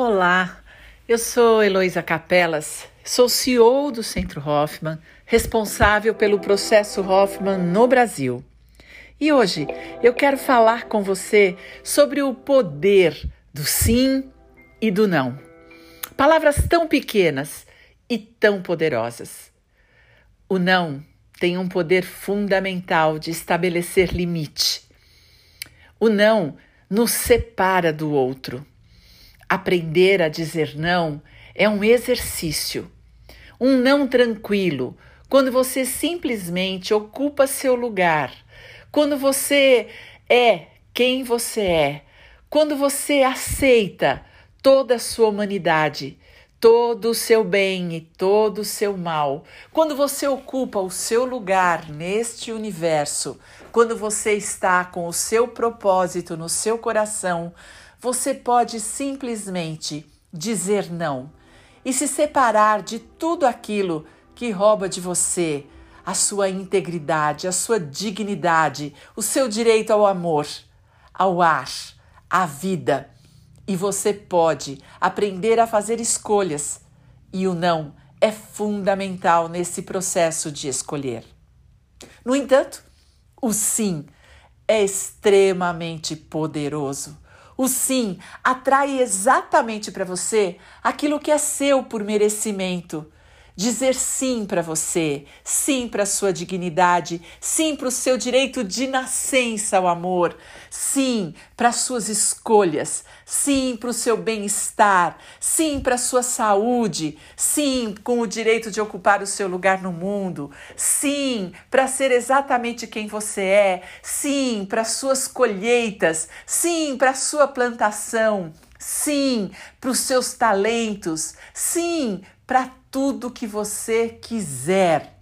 Olá, eu sou Heloísa Capelas, sou CEO do Centro Hoffman, responsável pelo processo Hoffman no Brasil. E hoje eu quero falar com você sobre o poder do sim e do não. Palavras tão pequenas e tão poderosas. O não tem um poder fundamental de estabelecer limite. O não nos separa do outro. Aprender a dizer não é um exercício. Um não tranquilo, quando você simplesmente ocupa seu lugar, quando você é quem você é, quando você aceita toda a sua humanidade, todo o seu bem e todo o seu mal, quando você ocupa o seu lugar neste universo, quando você está com o seu propósito no seu coração, você pode simplesmente dizer não e se separar de tudo aquilo que rouba de você a sua integridade, a sua dignidade, o seu direito ao amor, ao ar, à vida e você pode aprender a fazer escolhas. E o não é fundamental nesse processo de escolher. No entanto, o sim é extremamente poderoso. O sim atrai exatamente para você aquilo que é seu por merecimento dizer sim para você, sim para sua dignidade, sim para o seu direito de nascença ao amor, sim para as suas escolhas, sim para o seu bem-estar, sim para sua saúde, sim com o direito de ocupar o seu lugar no mundo, sim para ser exatamente quem você é, sim para as suas colheitas, sim para sua plantação. Sim, para os seus talentos, sim, para tudo que você quiser.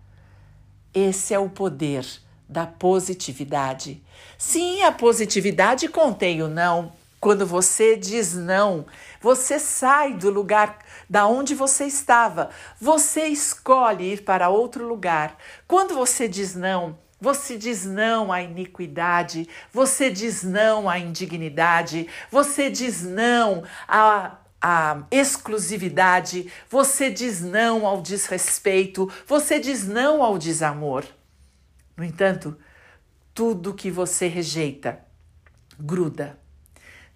Esse é o poder da positividade. Sim, a positividade contém o não. Quando você diz não, você sai do lugar da onde você estava. Você escolhe ir para outro lugar. Quando você diz não, você diz não à iniquidade, você diz não à indignidade, você diz não a a exclusividade, você diz não ao desrespeito, você diz não ao desamor. No entanto, tudo que você rejeita gruda.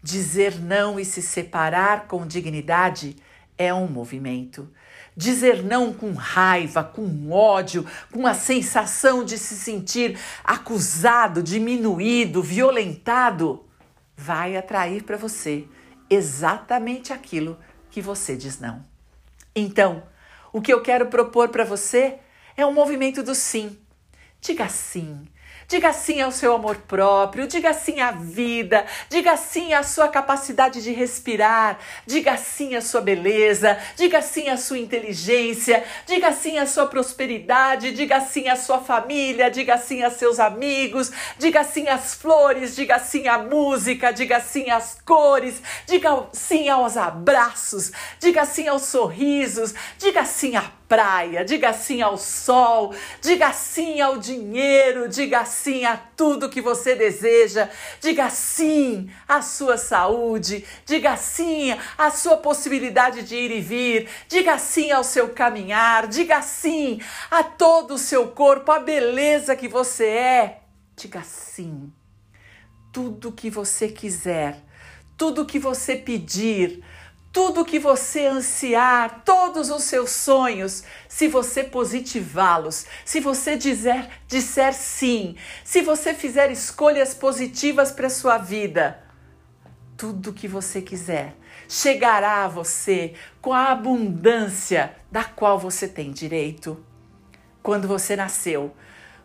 Dizer não e se separar com dignidade é um movimento. Dizer não com raiva, com ódio, com a sensação de se sentir acusado, diminuído, violentado, vai atrair para você exatamente aquilo que você diz não. Então, o que eu quero propor para você é um movimento do sim. Diga sim Diga sim ao seu amor próprio, diga sim à vida, diga sim à sua capacidade de respirar, diga sim à sua beleza, diga sim à sua inteligência, diga sim à sua prosperidade, diga sim à sua família, diga sim a seus amigos, diga sim às flores, diga sim à música, diga sim às cores, diga sim aos abraços, diga sim aos sorrisos, diga sim à praia, diga sim ao sol, diga sim ao dinheiro, diga sim a tudo que você deseja, diga sim à sua saúde, diga sim à sua possibilidade de ir e vir, diga sim ao seu caminhar, diga sim a todo o seu corpo, a beleza que você é. Diga sim. Tudo que você quiser, tudo que você pedir, tudo que você ansiar, todos os seus sonhos, se você positivá-los, se você dizer, disser sim, se você fizer escolhas positivas para sua vida, tudo que você quiser chegará a você com a abundância da qual você tem direito. Quando você nasceu,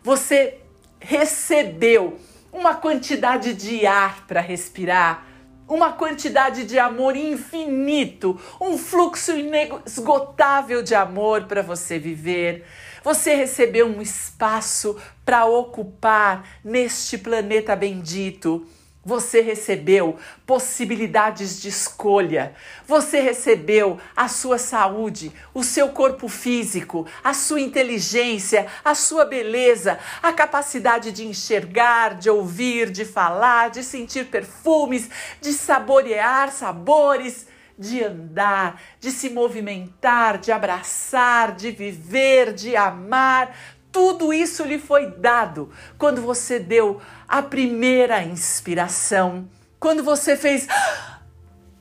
você recebeu uma quantidade de ar para respirar uma quantidade de amor infinito, um fluxo inesgotável de amor para você viver. Você recebeu um espaço para ocupar neste planeta bendito. Você recebeu possibilidades de escolha. Você recebeu a sua saúde, o seu corpo físico, a sua inteligência, a sua beleza, a capacidade de enxergar, de ouvir, de falar, de sentir perfumes, de saborear sabores, de andar, de se movimentar, de abraçar, de viver, de amar. Tudo isso lhe foi dado quando você deu a primeira inspiração, quando você fez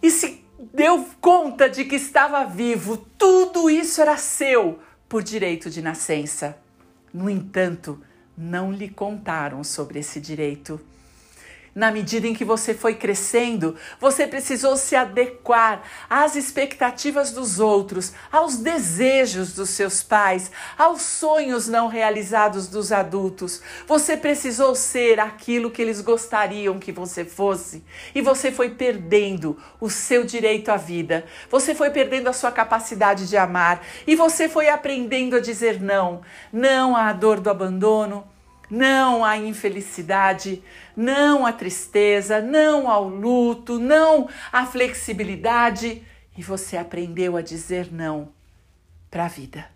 e se deu conta de que estava vivo. Tudo isso era seu por direito de nascença. No entanto, não lhe contaram sobre esse direito. Na medida em que você foi crescendo, você precisou se adequar às expectativas dos outros, aos desejos dos seus pais, aos sonhos não realizados dos adultos. Você precisou ser aquilo que eles gostariam que você fosse. E você foi perdendo o seu direito à vida. Você foi perdendo a sua capacidade de amar. E você foi aprendendo a dizer não. Não à dor do abandono não à infelicidade, não à tristeza, não ao luto, não à flexibilidade. E você aprendeu a dizer não para a vida.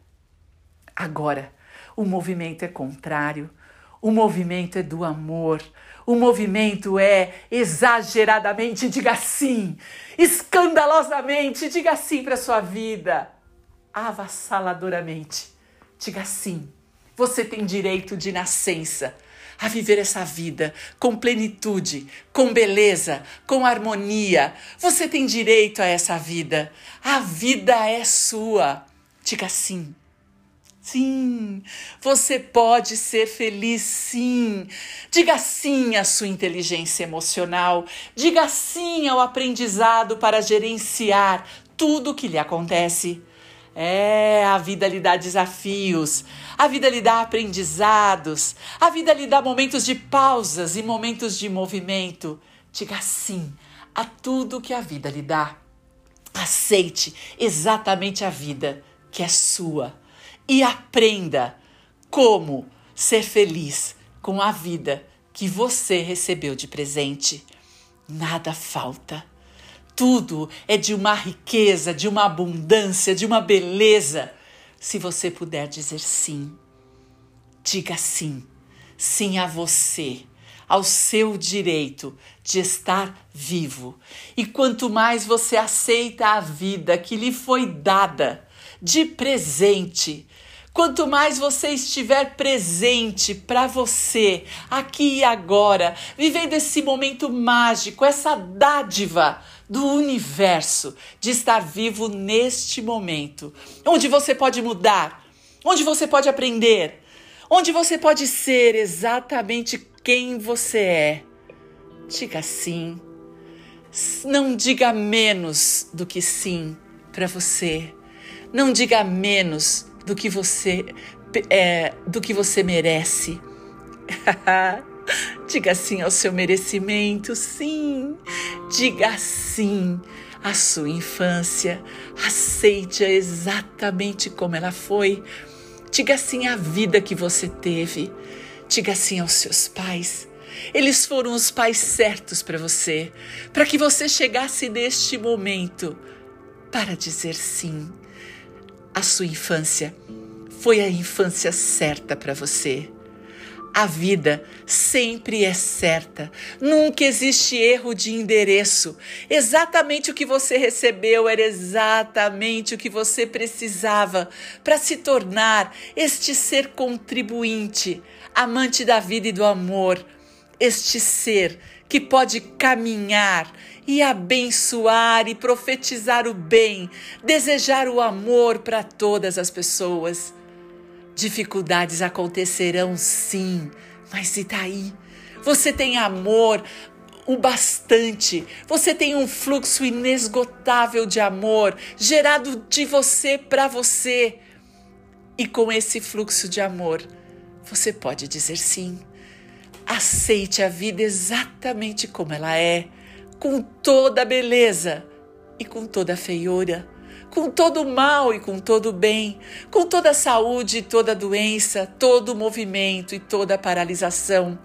Agora, o movimento é contrário. O movimento é do amor. O movimento é exageradamente, diga sim. Escandalosamente, diga sim para sua vida. Avassaladoramente, diga sim você tem direito de nascença a viver essa vida com plenitude, com beleza, com harmonia. Você tem direito a essa vida. A vida é sua. Diga sim. Sim, você pode ser feliz, sim. Diga sim à sua inteligência emocional. Diga sim ao aprendizado para gerenciar tudo o que lhe acontece. É, a vida lhe dá desafios, a vida lhe dá aprendizados, a vida lhe dá momentos de pausas e momentos de movimento. Diga sim a tudo que a vida lhe dá. Aceite exatamente a vida que é sua e aprenda como ser feliz com a vida que você recebeu de presente. Nada falta tudo é de uma riqueza, de uma abundância, de uma beleza. Se você puder dizer sim, diga sim. Sim a você, ao seu direito de estar vivo. E quanto mais você aceita a vida que lhe foi dada de presente, Quanto mais você estiver presente para você, aqui e agora, vivendo esse momento mágico, essa dádiva do universo de estar vivo neste momento, onde você pode mudar, onde você pode aprender, onde você pode ser exatamente quem você é. Diga sim. Não diga menos do que sim para você. Não diga menos do que você é, do que você merece. Diga sim ao seu merecimento, sim. Diga sim à sua infância. Aceite-a exatamente como ela foi. Diga sim à vida que você teve. Diga sim aos seus pais. Eles foram os pais certos para você, para que você chegasse neste momento para dizer sim a sua infância foi a infância certa para você. A vida sempre é certa, nunca existe erro de endereço. Exatamente o que você recebeu era exatamente o que você precisava para se tornar este ser contribuinte, amante da vida e do amor, este ser que pode caminhar e abençoar e profetizar o bem, desejar o amor para todas as pessoas. Dificuldades acontecerão sim, mas e daí? Você tem amor o bastante, você tem um fluxo inesgotável de amor gerado de você para você. E com esse fluxo de amor, você pode dizer sim. Aceite a vida exatamente como ela é com toda a beleza e com toda a feiura, com todo o mal e com todo o bem, com toda a saúde e toda a doença, todo o movimento e toda a paralisação.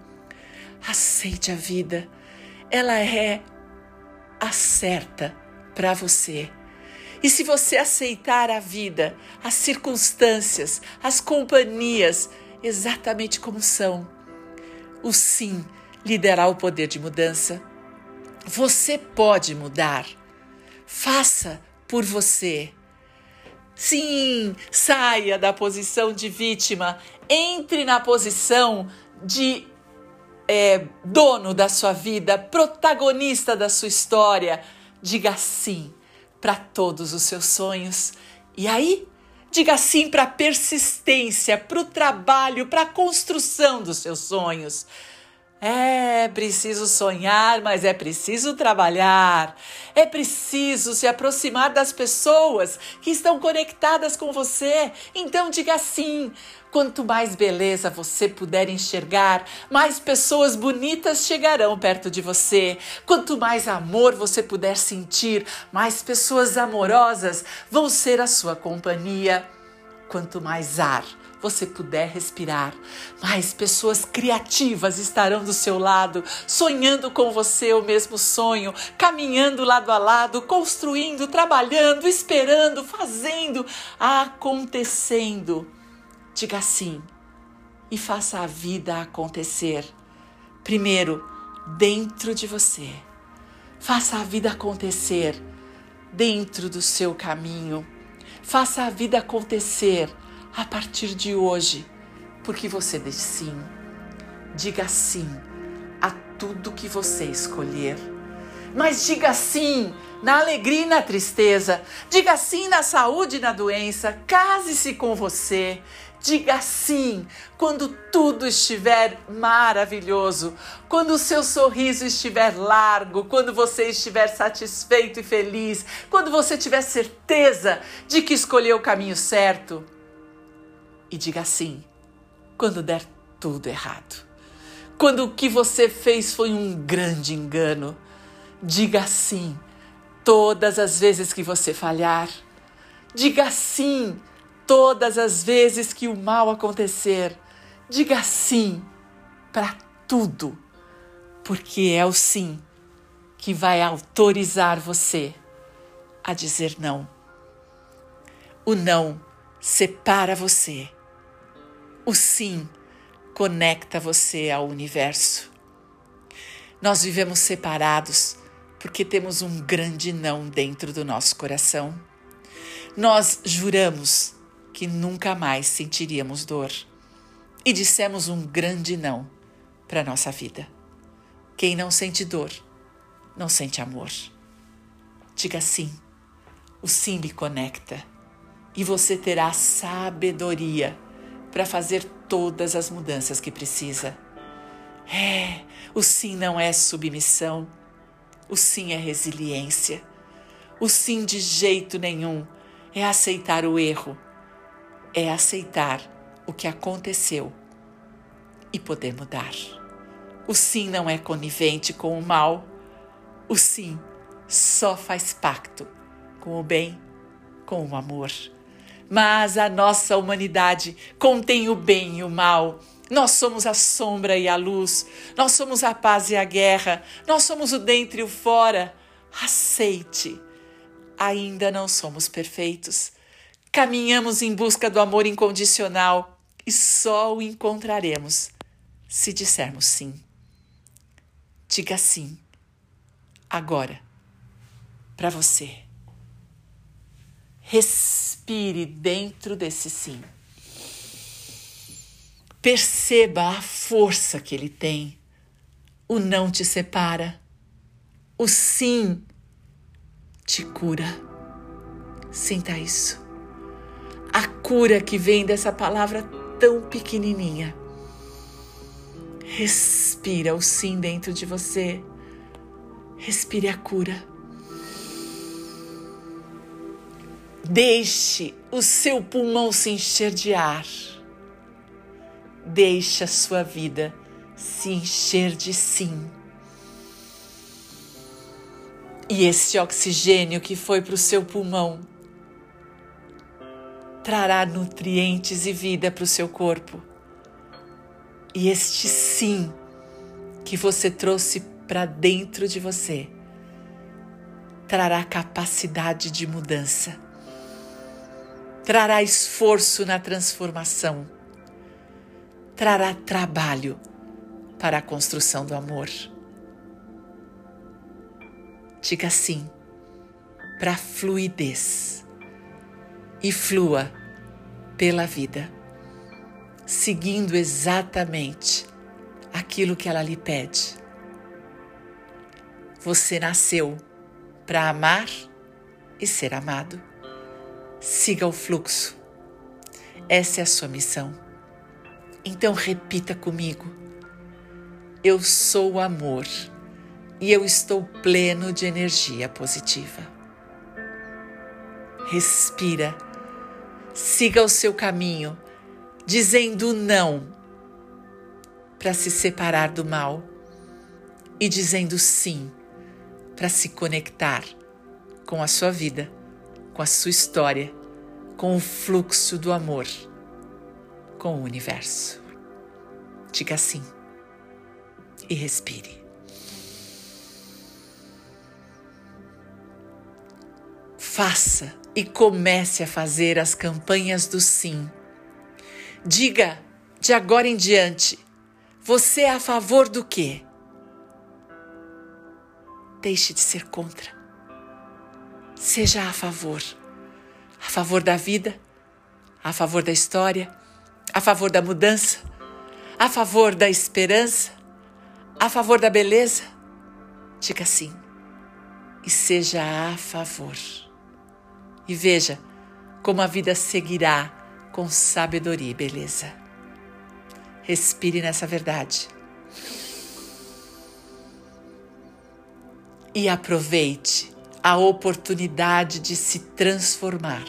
Aceite a vida, ela é a certa para você. E se você aceitar a vida, as circunstâncias, as companhias, exatamente como são, o sim lhe dará o poder de mudança você pode mudar. faça por você. Sim, saia da posição de vítima, entre na posição de é, dono da sua vida, protagonista da sua história. Diga sim para todos os seus sonhos. E aí, diga sim para a persistência, para o trabalho, para a construção dos seus sonhos. É preciso sonhar, mas é preciso trabalhar. É preciso se aproximar das pessoas que estão conectadas com você. Então diga sim. Quanto mais beleza você puder enxergar, mais pessoas bonitas chegarão perto de você. Quanto mais amor você puder sentir, mais pessoas amorosas vão ser a sua companhia. Quanto mais ar você puder respirar, mais pessoas criativas estarão do seu lado, sonhando com você o mesmo sonho, caminhando lado a lado, construindo, trabalhando, esperando, fazendo, acontecendo. Diga sim e faça a vida acontecer. Primeiro, dentro de você. Faça a vida acontecer dentro do seu caminho. Faça a vida acontecer a partir de hoje, porque você diz sim. Diga sim a tudo que você escolher. Mas diga sim na alegria e na tristeza. Diga sim na saúde e na doença. Case-se com você. Diga sim quando tudo estiver maravilhoso, quando o seu sorriso estiver largo, quando você estiver satisfeito e feliz, quando você tiver certeza de que escolheu o caminho certo e diga sim quando der tudo errado. Quando o que você fez foi um grande engano, diga sim todas as vezes que você falhar. Diga sim todas as vezes que o mal acontecer. Diga sim para tudo, porque é o sim que vai autorizar você a dizer não. O não separa você o sim conecta você ao universo. Nós vivemos separados porque temos um grande não dentro do nosso coração. Nós juramos que nunca mais sentiríamos dor e dissemos um grande não para nossa vida. Quem não sente dor, não sente amor. Diga sim. O sim lhe conecta e você terá sabedoria para fazer todas as mudanças que precisa. É, o sim não é submissão, o sim é resiliência. O sim de jeito nenhum é aceitar o erro, é aceitar o que aconteceu e poder mudar. O sim não é conivente com o mal, o sim só faz pacto com o bem, com o amor. Mas a nossa humanidade contém o bem e o mal. Nós somos a sombra e a luz, nós somos a paz e a guerra, nós somos o dentro e o fora. Aceite, ainda não somos perfeitos. Caminhamos em busca do amor incondicional e só o encontraremos se dissermos sim. Diga sim, agora, para você. Respire dentro desse sim. Perceba a força que ele tem. O não te separa. O sim te cura. Sinta isso. A cura que vem dessa palavra tão pequenininha. Respira o sim dentro de você. Respire a cura. Deixe o seu pulmão se encher de ar. Deixe a sua vida se encher de sim. E esse oxigênio que foi para o seu pulmão trará nutrientes e vida para o seu corpo. E este sim que você trouxe para dentro de você trará capacidade de mudança trará esforço na transformação, trará trabalho para a construção do amor. Diga sim para fluidez e flua pela vida, seguindo exatamente aquilo que ela lhe pede. Você nasceu para amar e ser amado. Siga o fluxo. Essa é a sua missão. Então repita comigo: Eu sou amor e eu estou pleno de energia positiva. Respira, siga o seu caminho, dizendo não para se separar do mal e dizendo sim para se conectar com a sua vida, com a sua história, com o fluxo do amor, com o universo. Diga sim e respire. Faça e comece a fazer as campanhas do sim. Diga de agora em diante: você é a favor do quê? Deixe de ser contra. Seja a favor. A favor da vida, a favor da história, a favor da mudança, a favor da esperança, a favor da beleza. Diga sim e seja a favor. E veja como a vida seguirá com sabedoria e beleza. Respire nessa verdade. E aproveite a oportunidade de se transformar